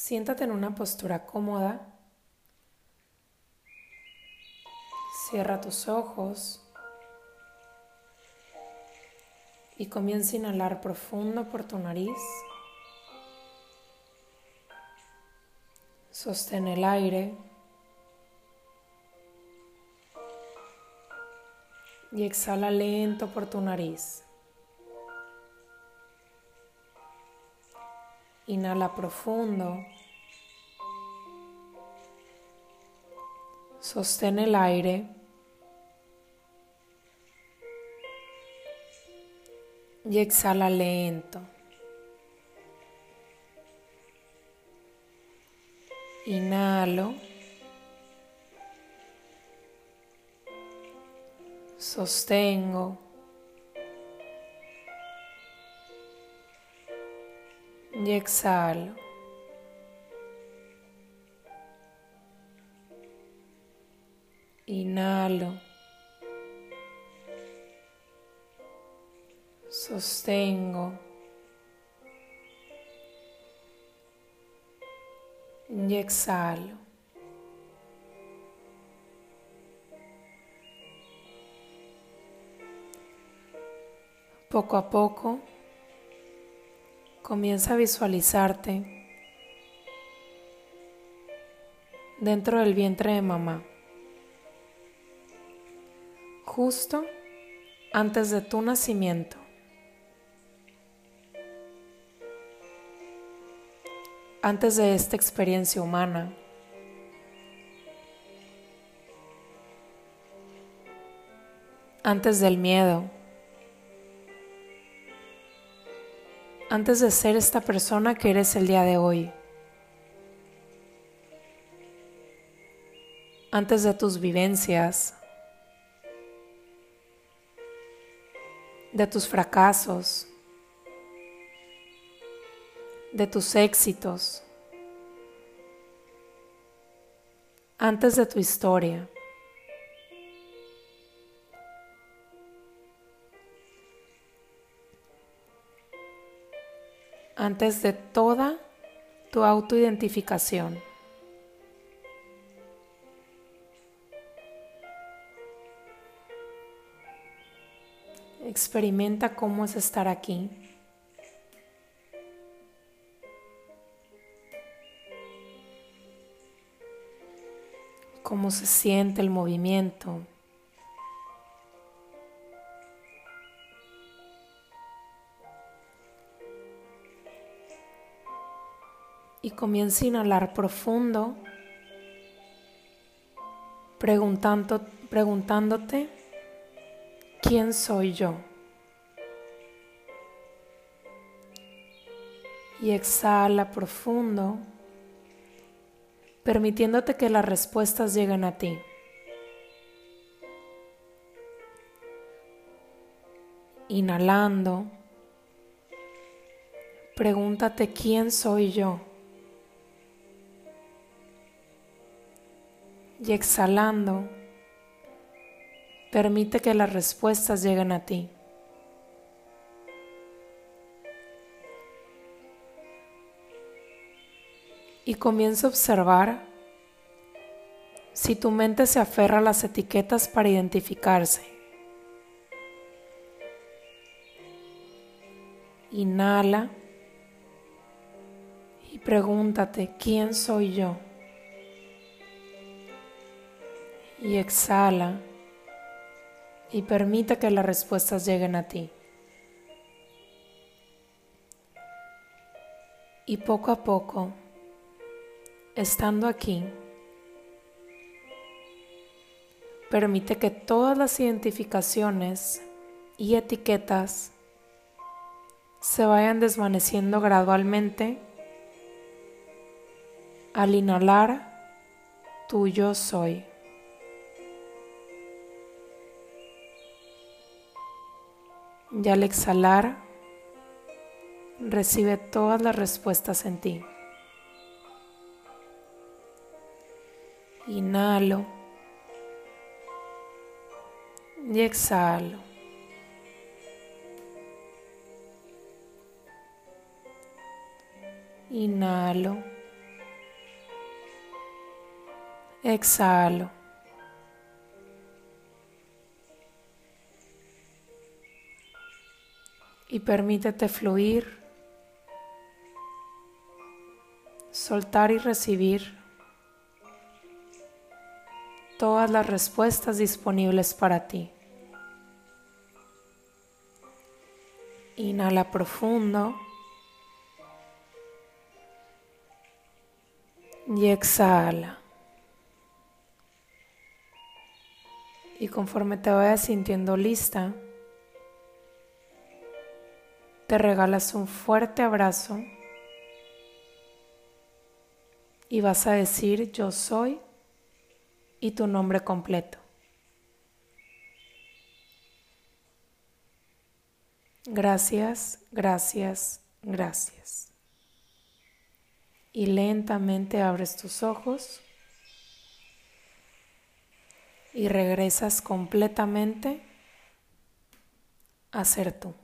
Siéntate en una postura cómoda. Cierra tus ojos y comienza a inhalar profundo por tu nariz. Sostén el aire y exhala lento por tu nariz. Inhala profundo. Sostén el aire. Y exhala lento. Inhalo. Sostengo. Y exhalo. Inhalo. Sostengo. Exhalo. Poco a poco comienza a visualizarte dentro del vientre de mamá, justo antes de tu nacimiento. Antes de esta experiencia humana, antes del miedo, antes de ser esta persona que eres el día de hoy, antes de tus vivencias, de tus fracasos, de tus éxitos, antes de tu historia. Antes de toda tu autoidentificación. Experimenta cómo es estar aquí. Cómo se siente el movimiento. Y comienza a inhalar profundo, preguntando, preguntándote, ¿quién soy yo? Y exhala profundo, permitiéndote que las respuestas lleguen a ti. Inhalando, pregúntate quién soy yo. Y exhalando, permite que las respuestas lleguen a ti. Y comienza a observar si tu mente se aferra a las etiquetas para identificarse. Inhala y pregúntate, ¿quién soy yo? Y exhala y permite que las respuestas lleguen a ti. Y poco a poco, estando aquí, permite que todas las identificaciones y etiquetas se vayan desvaneciendo gradualmente al inhalar tu yo soy. Y al exhalar, recibe todas las respuestas en ti. Inhalo. Y exhalo. Inhalo. Exhalo. Y permítete fluir, soltar y recibir todas las respuestas disponibles para ti. Inhala profundo. Y exhala. Y conforme te vayas sintiendo lista, te regalas un fuerte abrazo y vas a decir yo soy y tu nombre completo. Gracias, gracias, gracias. Y lentamente abres tus ojos y regresas completamente a ser tú.